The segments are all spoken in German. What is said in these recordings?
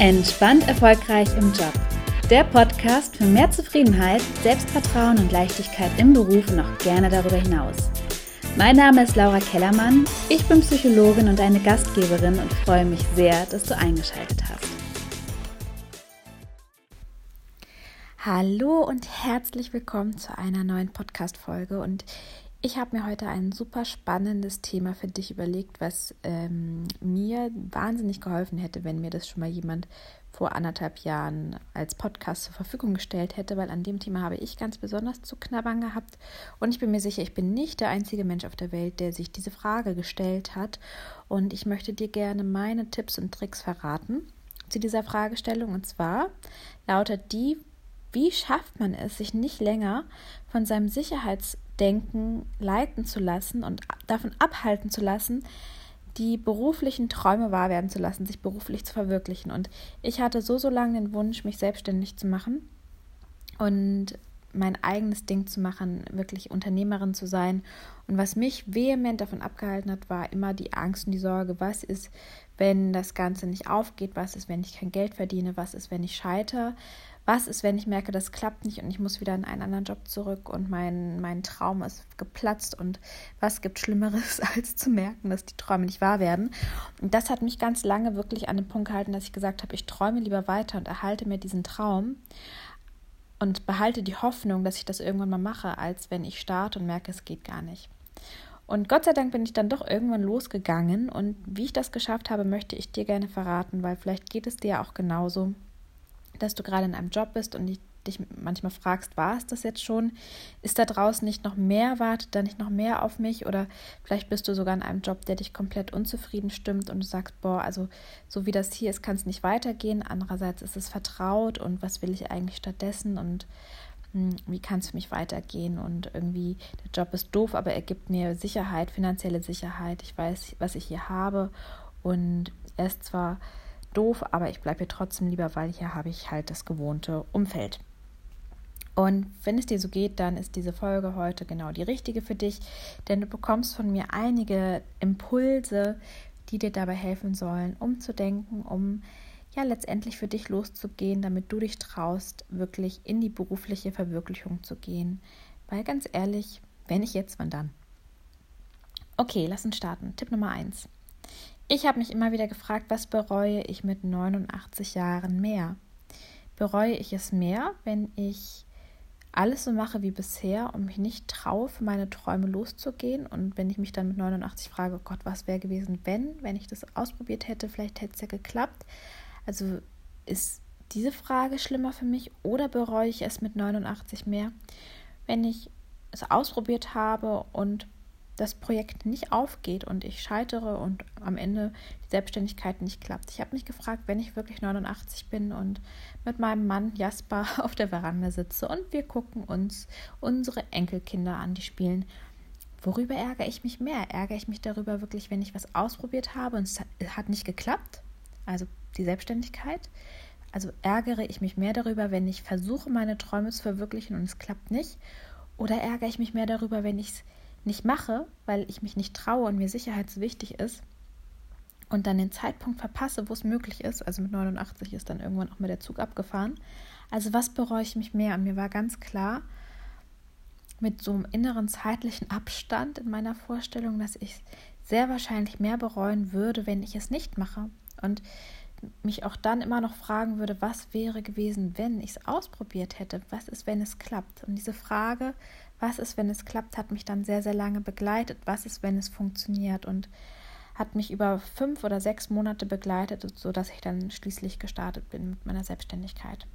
Entspannt erfolgreich im Job. Der Podcast für mehr Zufriedenheit, Selbstvertrauen und Leichtigkeit im Beruf und auch gerne darüber hinaus. Mein Name ist Laura Kellermann, ich bin Psychologin und eine Gastgeberin und freue mich sehr, dass du eingeschaltet hast. Hallo und herzlich willkommen zu einer neuen Podcast-Folge und ich habe mir heute ein super spannendes Thema für dich überlegt, was ähm, mir wahnsinnig geholfen hätte, wenn mir das schon mal jemand vor anderthalb Jahren als Podcast zur Verfügung gestellt hätte, weil an dem Thema habe ich ganz besonders zu knabbern gehabt. Und ich bin mir sicher, ich bin nicht der einzige Mensch auf der Welt, der sich diese Frage gestellt hat. Und ich möchte dir gerne meine Tipps und Tricks verraten zu dieser Fragestellung. Und zwar lautet die, wie schafft man es, sich nicht länger von seinem Sicherheits Denken leiten zu lassen und davon abhalten zu lassen, die beruflichen Träume wahr werden zu lassen, sich beruflich zu verwirklichen. Und ich hatte so, so lange den Wunsch, mich selbstständig zu machen und mein eigenes Ding zu machen, wirklich Unternehmerin zu sein. Und was mich vehement davon abgehalten hat, war immer die Angst und die Sorge, was ist, wenn das Ganze nicht aufgeht, was ist, wenn ich kein Geld verdiene, was ist, wenn ich scheitere, was ist, wenn ich merke, das klappt nicht und ich muss wieder in einen anderen Job zurück und mein, mein Traum ist geplatzt und was gibt Schlimmeres, als zu merken, dass die Träume nicht wahr werden. Und das hat mich ganz lange wirklich an den Punkt gehalten, dass ich gesagt habe, ich träume lieber weiter und erhalte mir diesen Traum und behalte die Hoffnung, dass ich das irgendwann mal mache, als wenn ich starte und merke, es geht gar nicht. Und Gott sei Dank bin ich dann doch irgendwann losgegangen und wie ich das geschafft habe, möchte ich dir gerne verraten, weil vielleicht geht es dir auch genauso dass du gerade in einem Job bist und dich manchmal fragst, war es das jetzt schon? Ist da draußen nicht noch mehr? Wartet da nicht noch mehr auf mich? Oder vielleicht bist du sogar in einem Job, der dich komplett unzufrieden stimmt und du sagst, boah, also so wie das hier ist, kann es nicht weitergehen. Andererseits ist es vertraut und was will ich eigentlich stattdessen? Und hm, wie kann es für mich weitergehen? Und irgendwie, der Job ist doof, aber er gibt mir Sicherheit, finanzielle Sicherheit. Ich weiß, was ich hier habe. Und er ist zwar doof, aber ich bleibe hier trotzdem lieber, weil hier habe ich halt das gewohnte Umfeld. Und wenn es dir so geht, dann ist diese Folge heute genau die richtige für dich, denn du bekommst von mir einige Impulse, die dir dabei helfen sollen, umzudenken, um ja letztendlich für dich loszugehen, damit du dich traust, wirklich in die berufliche Verwirklichung zu gehen. Weil ganz ehrlich, wenn ich jetzt, wann dann? Okay, lass uns starten. Tipp Nummer eins. Ich habe mich immer wieder gefragt, was bereue ich mit 89 Jahren mehr? Bereue ich es mehr, wenn ich alles so mache wie bisher und mich nicht traue, für meine Träume loszugehen? Und wenn ich mich dann mit 89 frage, oh Gott, was wäre gewesen, wenn, wenn ich das ausprobiert hätte, vielleicht hätte es ja geklappt. Also ist diese Frage schlimmer für mich oder bereue ich es mit 89 mehr, wenn ich es ausprobiert habe und das Projekt nicht aufgeht und ich scheitere und am Ende die Selbstständigkeit nicht klappt. Ich habe mich gefragt, wenn ich wirklich 89 bin und mit meinem Mann Jasper auf der Veranda sitze und wir gucken uns unsere Enkelkinder an, die spielen. Worüber ärgere ich mich mehr? Ärgere ich mich darüber wirklich, wenn ich was ausprobiert habe und es hat nicht geklappt? Also die Selbstständigkeit. Also ärgere ich mich mehr darüber, wenn ich versuche, meine Träume zu verwirklichen und es klappt nicht? Oder ärgere ich mich mehr darüber, wenn ich es nicht mache, weil ich mich nicht traue und mir Sicherheit so wichtig ist und dann den Zeitpunkt verpasse, wo es möglich ist, also mit 89 ist dann irgendwann auch mal der Zug abgefahren. Also was bereue ich mich mehr? Und mir war ganz klar, mit so einem inneren zeitlichen Abstand in meiner Vorstellung, dass ich sehr wahrscheinlich mehr bereuen würde, wenn ich es nicht mache. Und mich auch dann immer noch fragen würde, was wäre gewesen, wenn ich es ausprobiert hätte? Was ist, wenn es klappt? Und diese Frage was ist, wenn es klappt, hat mich dann sehr, sehr lange begleitet. Was ist, wenn es funktioniert? Und hat mich über fünf oder sechs Monate begleitet, sodass ich dann schließlich gestartet bin mit meiner Selbstständigkeit.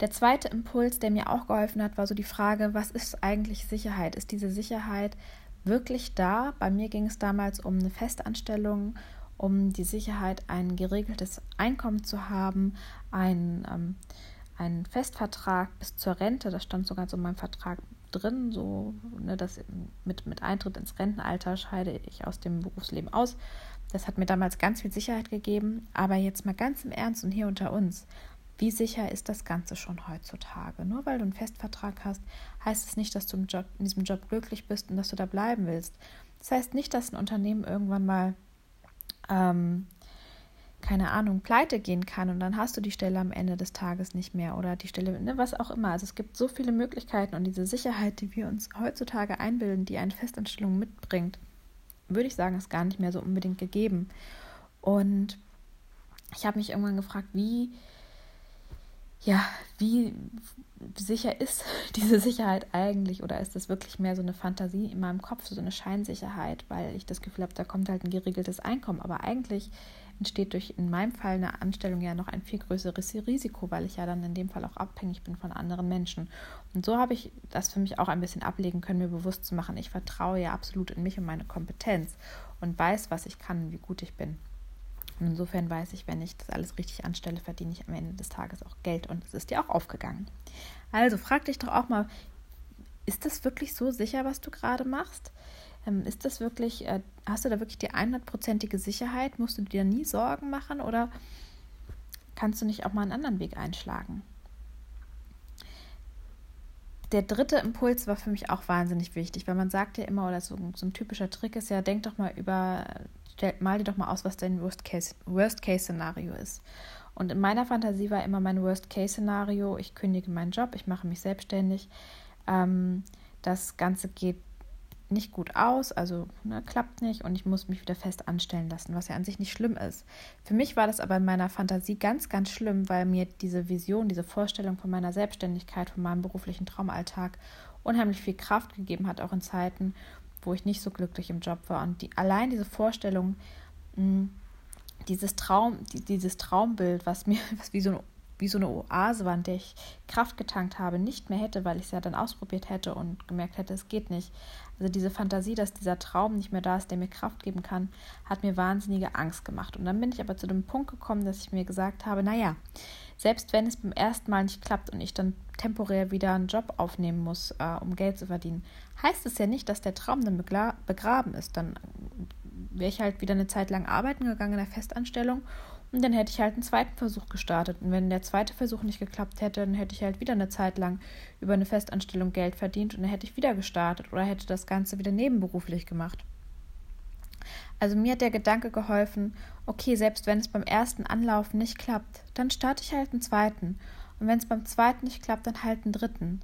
Der zweite Impuls, der mir auch geholfen hat, war so die Frage, was ist eigentlich Sicherheit? Ist diese Sicherheit wirklich da? Bei mir ging es damals um eine Festanstellung, um die Sicherheit, ein geregeltes Einkommen zu haben, ein ähm, einen Festvertrag bis zur Rente, das stand sogar so in meinem Vertrag drin, so, ne, dass mit, mit Eintritt ins Rentenalter scheide ich aus dem Berufsleben aus. Das hat mir damals ganz viel Sicherheit gegeben. Aber jetzt mal ganz im Ernst und hier unter uns. Wie sicher ist das Ganze schon heutzutage? Nur weil du einen Festvertrag hast, heißt es nicht, dass du Job, in diesem Job glücklich bist und dass du da bleiben willst. Das heißt nicht, dass ein Unternehmen irgendwann mal ähm, keine Ahnung, pleite gehen kann und dann hast du die Stelle am Ende des Tages nicht mehr oder die Stelle, ne, was auch immer. Also es gibt so viele Möglichkeiten und diese Sicherheit, die wir uns heutzutage einbilden, die eine Festanstellung mitbringt, würde ich sagen, ist gar nicht mehr so unbedingt gegeben. Und ich habe mich irgendwann gefragt, wie, ja, wie sicher ist diese Sicherheit eigentlich oder ist das wirklich mehr so eine Fantasie in meinem Kopf, so eine Scheinsicherheit, weil ich das Gefühl habe, da kommt halt ein geregeltes Einkommen. Aber eigentlich entsteht durch in meinem Fall eine Anstellung ja noch ein viel größeres Risiko, weil ich ja dann in dem Fall auch abhängig bin von anderen Menschen. Und so habe ich das für mich auch ein bisschen ablegen können, mir bewusst zu machen, ich vertraue ja absolut in mich und meine Kompetenz und weiß, was ich kann, wie gut ich bin. Und insofern weiß ich, wenn ich das alles richtig anstelle, verdiene ich am Ende des Tages auch Geld und es ist dir auch aufgegangen. Also frag dich doch auch mal, ist das wirklich so sicher, was du gerade machst? Ähm, ist das wirklich, äh, hast du da wirklich die 100%ige Sicherheit? Musst du dir nie Sorgen machen oder kannst du nicht auch mal einen anderen Weg einschlagen? Der dritte Impuls war für mich auch wahnsinnig wichtig, weil man sagt ja immer, oder so, so ein typischer Trick ist ja, denk doch mal über, mal dir doch mal aus, was dein Worst-Case-Szenario Worst ist. Und in meiner Fantasie war immer mein Worst-Case-Szenario, ich kündige meinen Job, ich mache mich selbstständig. Ähm, das Ganze geht nicht gut aus, also ne, klappt nicht und ich muss mich wieder fest anstellen lassen, was ja an sich nicht schlimm ist. Für mich war das aber in meiner Fantasie ganz, ganz schlimm, weil mir diese Vision, diese Vorstellung von meiner Selbstständigkeit, von meinem beruflichen Traumalltag unheimlich viel Kraft gegeben hat, auch in Zeiten, wo ich nicht so glücklich im Job war. Und die, allein diese Vorstellung, mh, hm, dieses Traum, die, dieses Traumbild, was mir, was wie so ein wie so eine Oase war, in der ich Kraft getankt habe, nicht mehr hätte, weil ich es ja dann ausprobiert hätte und gemerkt hätte, es geht nicht. Also diese Fantasie, dass dieser Traum nicht mehr da ist, der mir Kraft geben kann, hat mir wahnsinnige Angst gemacht. Und dann bin ich aber zu dem Punkt gekommen, dass ich mir gesagt habe, naja, selbst wenn es beim ersten Mal nicht klappt und ich dann temporär wieder einen Job aufnehmen muss, äh, um Geld zu verdienen, heißt es ja nicht, dass der Traum dann begraben ist. Dann wäre ich halt wieder eine Zeit lang arbeiten gegangen in der Festanstellung und dann hätte ich halt einen zweiten Versuch gestartet. Und wenn der zweite Versuch nicht geklappt hätte, dann hätte ich halt wieder eine Zeit lang über eine Festanstellung Geld verdient und dann hätte ich wieder gestartet oder hätte das Ganze wieder nebenberuflich gemacht. Also mir hat der Gedanke geholfen, okay, selbst wenn es beim ersten Anlauf nicht klappt, dann starte ich halt einen zweiten. Und wenn es beim zweiten nicht klappt, dann halt einen dritten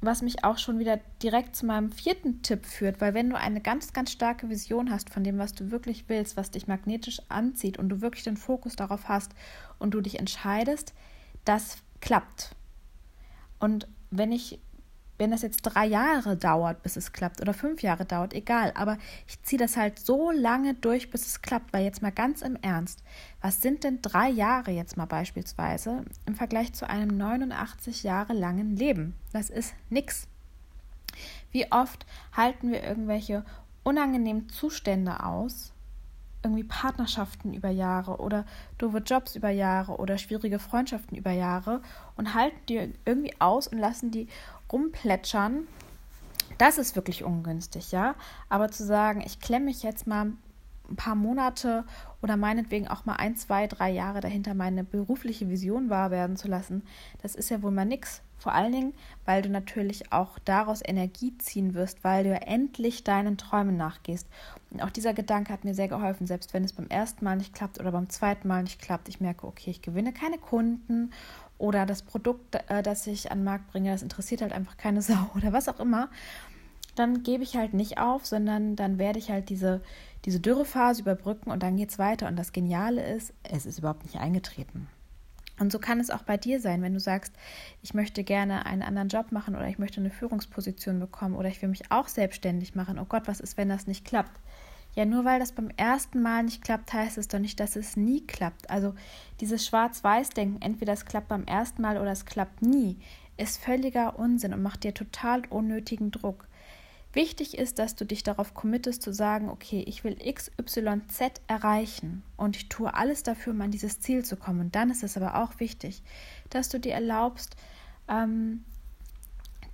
was mich auch schon wieder direkt zu meinem vierten Tipp führt, weil wenn du eine ganz, ganz starke Vision hast von dem, was du wirklich willst, was dich magnetisch anzieht und du wirklich den Fokus darauf hast und du dich entscheidest, das klappt. Und wenn ich wenn das jetzt drei Jahre dauert, bis es klappt, oder fünf Jahre dauert, egal. Aber ich ziehe das halt so lange durch, bis es klappt. Weil jetzt mal ganz im Ernst, was sind denn drei Jahre jetzt mal beispielsweise im Vergleich zu einem 89 Jahre langen Leben? Das ist nix. Wie oft halten wir irgendwelche unangenehmen Zustände aus, irgendwie Partnerschaften über Jahre oder doofe Jobs über Jahre oder schwierige Freundschaften über Jahre und halten die irgendwie aus und lassen die rumplätschern, das ist wirklich ungünstig, ja. Aber zu sagen, ich klemme mich jetzt mal ein paar Monate oder meinetwegen auch mal ein, zwei, drei Jahre dahinter meine berufliche Vision wahr werden zu lassen, das ist ja wohl mal nix. Vor allen Dingen, weil du natürlich auch daraus Energie ziehen wirst, weil du ja endlich deinen Träumen nachgehst. Und auch dieser Gedanke hat mir sehr geholfen, selbst wenn es beim ersten Mal nicht klappt oder beim zweiten Mal nicht klappt. Ich merke, okay, ich gewinne keine Kunden oder das Produkt, äh, das ich an den Markt bringe, das interessiert halt einfach keine Sau oder was auch immer, dann gebe ich halt nicht auf, sondern dann werde ich halt diese, diese Dürrephase überbrücken und dann geht es weiter. Und das Geniale ist, es ist überhaupt nicht eingetreten. Und so kann es auch bei dir sein, wenn du sagst, ich möchte gerne einen anderen Job machen oder ich möchte eine Führungsposition bekommen oder ich will mich auch selbstständig machen. Oh Gott, was ist, wenn das nicht klappt? Ja, nur weil das beim ersten Mal nicht klappt, heißt es doch nicht, dass es nie klappt. Also dieses Schwarz-Weiß-Denken, entweder es klappt beim ersten Mal oder es klappt nie, ist völliger Unsinn und macht dir total unnötigen Druck. Wichtig ist, dass du dich darauf committest zu sagen, okay, ich will XYZ erreichen und ich tue alles dafür, um an dieses Ziel zu kommen. Und dann ist es aber auch wichtig, dass du dir erlaubst, ähm,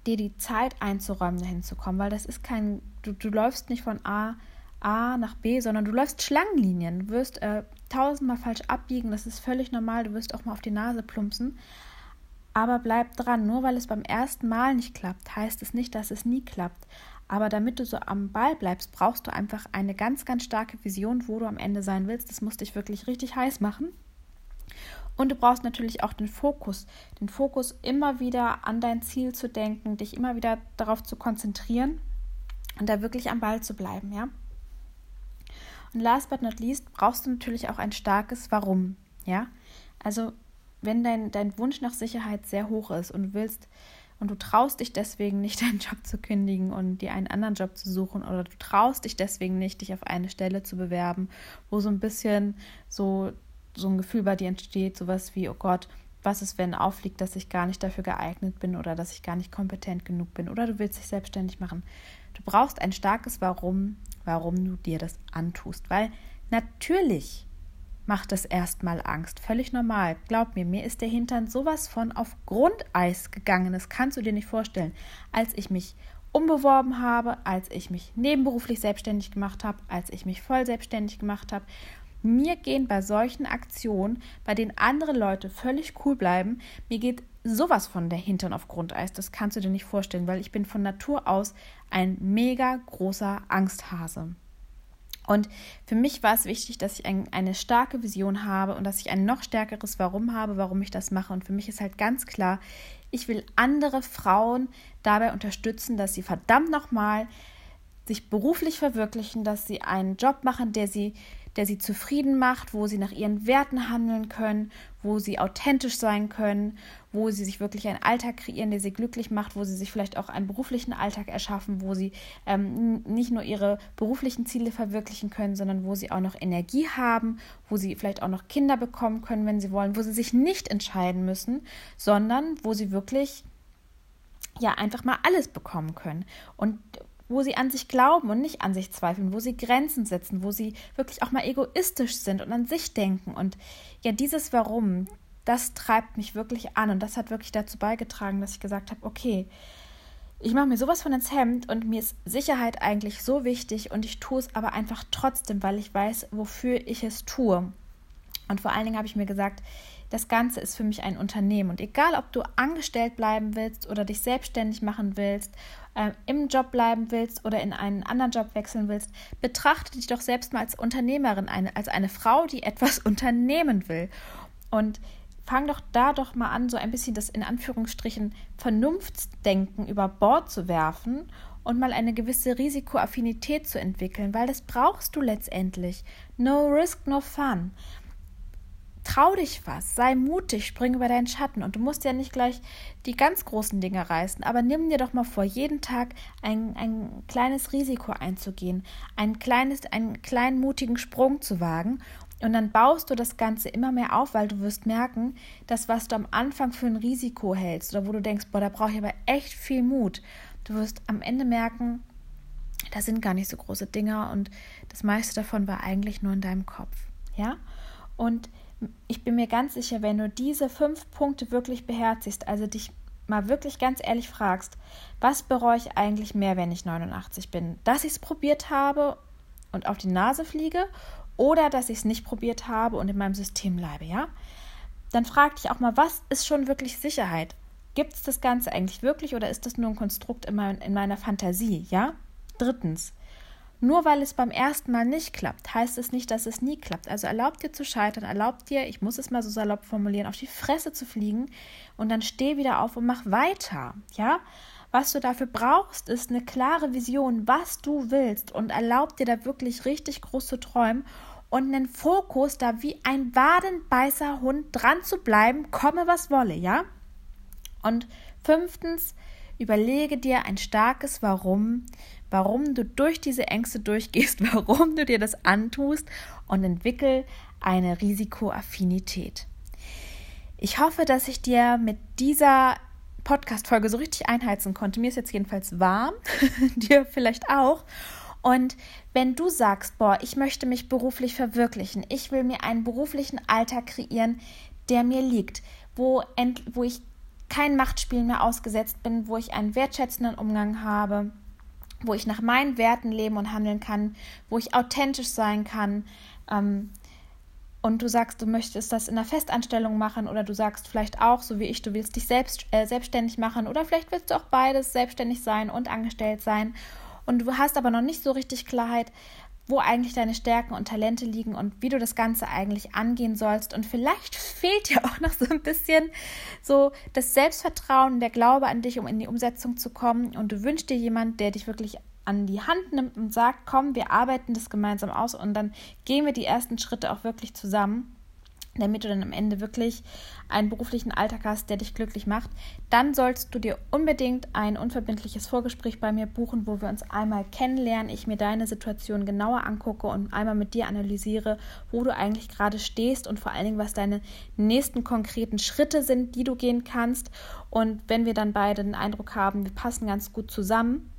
dir die Zeit einzuräumen, dahin zu kommen, weil das ist kein, du, du läufst nicht von A A nach B, sondern du läufst Schlangenlinien. Du wirst äh, tausendmal falsch abbiegen, das ist völlig normal. Du wirst auch mal auf die Nase plumpsen. Aber bleib dran, nur weil es beim ersten Mal nicht klappt, heißt es nicht, dass es nie klappt. Aber damit du so am Ball bleibst, brauchst du einfach eine ganz, ganz starke Vision, wo du am Ende sein willst. Das muss dich wirklich richtig heiß machen. Und du brauchst natürlich auch den Fokus, den Fokus immer wieder an dein Ziel zu denken, dich immer wieder darauf zu konzentrieren und da wirklich am Ball zu bleiben, ja. Und last but not least brauchst du natürlich auch ein starkes Warum, ja. Also wenn dein, dein Wunsch nach Sicherheit sehr hoch ist und du willst und du traust dich deswegen nicht, deinen Job zu kündigen und dir einen anderen Job zu suchen oder du traust dich deswegen nicht, dich auf eine Stelle zu bewerben, wo so ein bisschen so so ein Gefühl bei dir entsteht, sowas wie, oh Gott, was ist, wenn aufliegt, dass ich gar nicht dafür geeignet bin oder dass ich gar nicht kompetent genug bin oder du willst dich selbstständig machen. Du brauchst ein starkes Warum, warum du dir das antust, weil natürlich macht das erstmal Angst, völlig normal. Glaub mir, mir ist der Hintern sowas von auf Grundeis gegangen, das kannst du dir nicht vorstellen. Als ich mich umbeworben habe, als ich mich nebenberuflich selbstständig gemacht habe, als ich mich voll selbstständig gemacht habe, mir gehen bei solchen Aktionen, bei denen andere Leute völlig cool bleiben, mir geht sowas von der Hintern auf Grundeis. Das kannst du dir nicht vorstellen, weil ich bin von Natur aus ein mega großer Angsthase. Und für mich war es wichtig, dass ich ein, eine starke Vision habe und dass ich ein noch stärkeres Warum habe, warum ich das mache. Und für mich ist halt ganz klar, ich will andere Frauen dabei unterstützen, dass sie verdammt nochmal sich beruflich verwirklichen, dass sie einen Job machen, der sie der sie zufrieden macht, wo sie nach ihren Werten handeln können, wo sie authentisch sein können, wo sie sich wirklich einen Alltag kreieren, der sie glücklich macht, wo sie sich vielleicht auch einen beruflichen Alltag erschaffen, wo sie ähm, nicht nur ihre beruflichen Ziele verwirklichen können, sondern wo sie auch noch Energie haben, wo sie vielleicht auch noch Kinder bekommen können, wenn sie wollen, wo sie sich nicht entscheiden müssen, sondern wo sie wirklich ja einfach mal alles bekommen können. Und wo sie an sich glauben und nicht an sich zweifeln, wo sie Grenzen setzen, wo sie wirklich auch mal egoistisch sind und an sich denken. Und ja, dieses Warum, das treibt mich wirklich an und das hat wirklich dazu beigetragen, dass ich gesagt habe, okay, ich mache mir sowas von ins Hemd und mir ist Sicherheit eigentlich so wichtig und ich tue es aber einfach trotzdem, weil ich weiß, wofür ich es tue. Und vor allen Dingen habe ich mir gesagt, das Ganze ist für mich ein Unternehmen. Und egal, ob du angestellt bleiben willst oder dich selbstständig machen willst, äh, im Job bleiben willst oder in einen anderen Job wechseln willst, betrachte dich doch selbst mal als Unternehmerin, eine, als eine Frau, die etwas unternehmen will. Und fang doch da doch mal an, so ein bisschen das in Anführungsstrichen Vernunftsdenken über Bord zu werfen und mal eine gewisse Risikoaffinität zu entwickeln, weil das brauchst du letztendlich. No risk, no fun. Trau dich was, sei mutig, spring über deinen Schatten und du musst ja nicht gleich die ganz großen Dinge reißen, aber nimm dir doch mal vor, jeden Tag ein, ein kleines Risiko einzugehen, ein kleines, einen kleinen mutigen Sprung zu wagen und dann baust du das Ganze immer mehr auf, weil du wirst merken, dass was du am Anfang für ein Risiko hältst oder wo du denkst, boah, da brauche ich aber echt viel Mut, du wirst am Ende merken, da sind gar nicht so große Dinge und das meiste davon war eigentlich nur in deinem Kopf, ja? Und ich bin mir ganz sicher, wenn du diese fünf Punkte wirklich beherzigst, also dich mal wirklich ganz ehrlich fragst, was bereue ich eigentlich mehr, wenn ich 89 bin? Dass ich es probiert habe und auf die Nase fliege oder dass ich es nicht probiert habe und in meinem System bleibe, ja? Dann frag dich auch mal, was ist schon wirklich Sicherheit? Gibt es das Ganze eigentlich wirklich oder ist das nur ein Konstrukt in, mein, in meiner Fantasie, ja? Drittens, nur weil es beim ersten Mal nicht klappt, heißt es nicht, dass es nie klappt. Also erlaubt dir zu scheitern, erlaubt dir, ich muss es mal so salopp formulieren, auf die Fresse zu fliegen und dann steh wieder auf und mach weiter. Ja? Was du dafür brauchst, ist eine klare Vision, was du willst und erlaubt dir da wirklich richtig groß zu träumen und einen Fokus, da wie ein wadenbeißer Hund dran zu bleiben, komme was wolle, ja? Und fünftens, überlege dir ein starkes Warum, warum du durch diese Ängste durchgehst, warum du dir das antust und entwickel eine Risikoaffinität. Ich hoffe, dass ich dir mit dieser Podcast-Folge so richtig einheizen konnte. Mir ist jetzt jedenfalls warm, dir vielleicht auch. Und wenn du sagst, boah, ich möchte mich beruflich verwirklichen, ich will mir einen beruflichen Alltag kreieren, der mir liegt, wo, wo ich kein Machtspiel mehr ausgesetzt bin, wo ich einen wertschätzenden Umgang habe, wo ich nach meinen Werten leben und handeln kann, wo ich authentisch sein kann. Ähm, und du sagst, du möchtest das in einer Festanstellung machen oder du sagst vielleicht auch, so wie ich, du willst dich selbst äh, selbstständig machen oder vielleicht willst du auch beides selbstständig sein und angestellt sein und du hast aber noch nicht so richtig Klarheit, wo eigentlich deine Stärken und Talente liegen und wie du das Ganze eigentlich angehen sollst. Und vielleicht fehlt dir auch noch so ein bisschen so das Selbstvertrauen, der Glaube an dich, um in die Umsetzung zu kommen. Und du wünschst dir jemanden, der dich wirklich an die Hand nimmt und sagt, komm, wir arbeiten das gemeinsam aus und dann gehen wir die ersten Schritte auch wirklich zusammen damit du dann am Ende wirklich einen beruflichen Alltag hast, der dich glücklich macht, dann sollst du dir unbedingt ein unverbindliches Vorgespräch bei mir buchen, wo wir uns einmal kennenlernen, ich mir deine Situation genauer angucke und einmal mit dir analysiere, wo du eigentlich gerade stehst und vor allen Dingen, was deine nächsten konkreten Schritte sind, die du gehen kannst. Und wenn wir dann beide den Eindruck haben, wir passen ganz gut zusammen,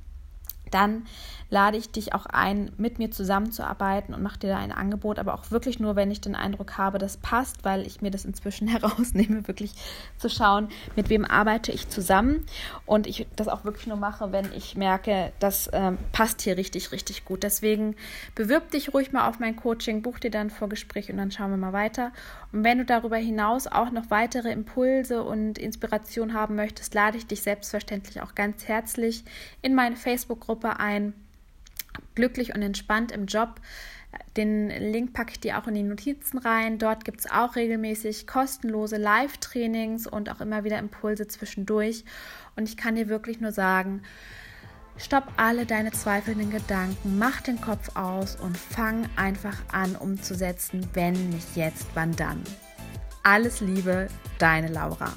dann lade ich dich auch ein, mit mir zusammenzuarbeiten und mache dir da ein Angebot, aber auch wirklich nur, wenn ich den Eindruck habe, das passt, weil ich mir das inzwischen herausnehme, wirklich zu schauen, mit wem arbeite ich zusammen und ich das auch wirklich nur mache, wenn ich merke, das ähm, passt hier richtig, richtig gut. Deswegen bewirb dich ruhig mal auf mein Coaching, buch dir dann ein Vorgespräch und dann schauen wir mal weiter. Und wenn du darüber hinaus auch noch weitere Impulse und Inspiration haben möchtest, lade ich dich selbstverständlich auch ganz herzlich in meine Facebook-Gruppe ein glücklich und entspannt im Job. Den Link packe ich dir auch in die Notizen rein. Dort gibt es auch regelmäßig kostenlose Live-Trainings und auch immer wieder Impulse zwischendurch. Und ich kann dir wirklich nur sagen, stopp alle deine zweifelnden Gedanken, mach den Kopf aus und fang einfach an umzusetzen, wenn nicht jetzt, wann dann. Alles Liebe, deine Laura.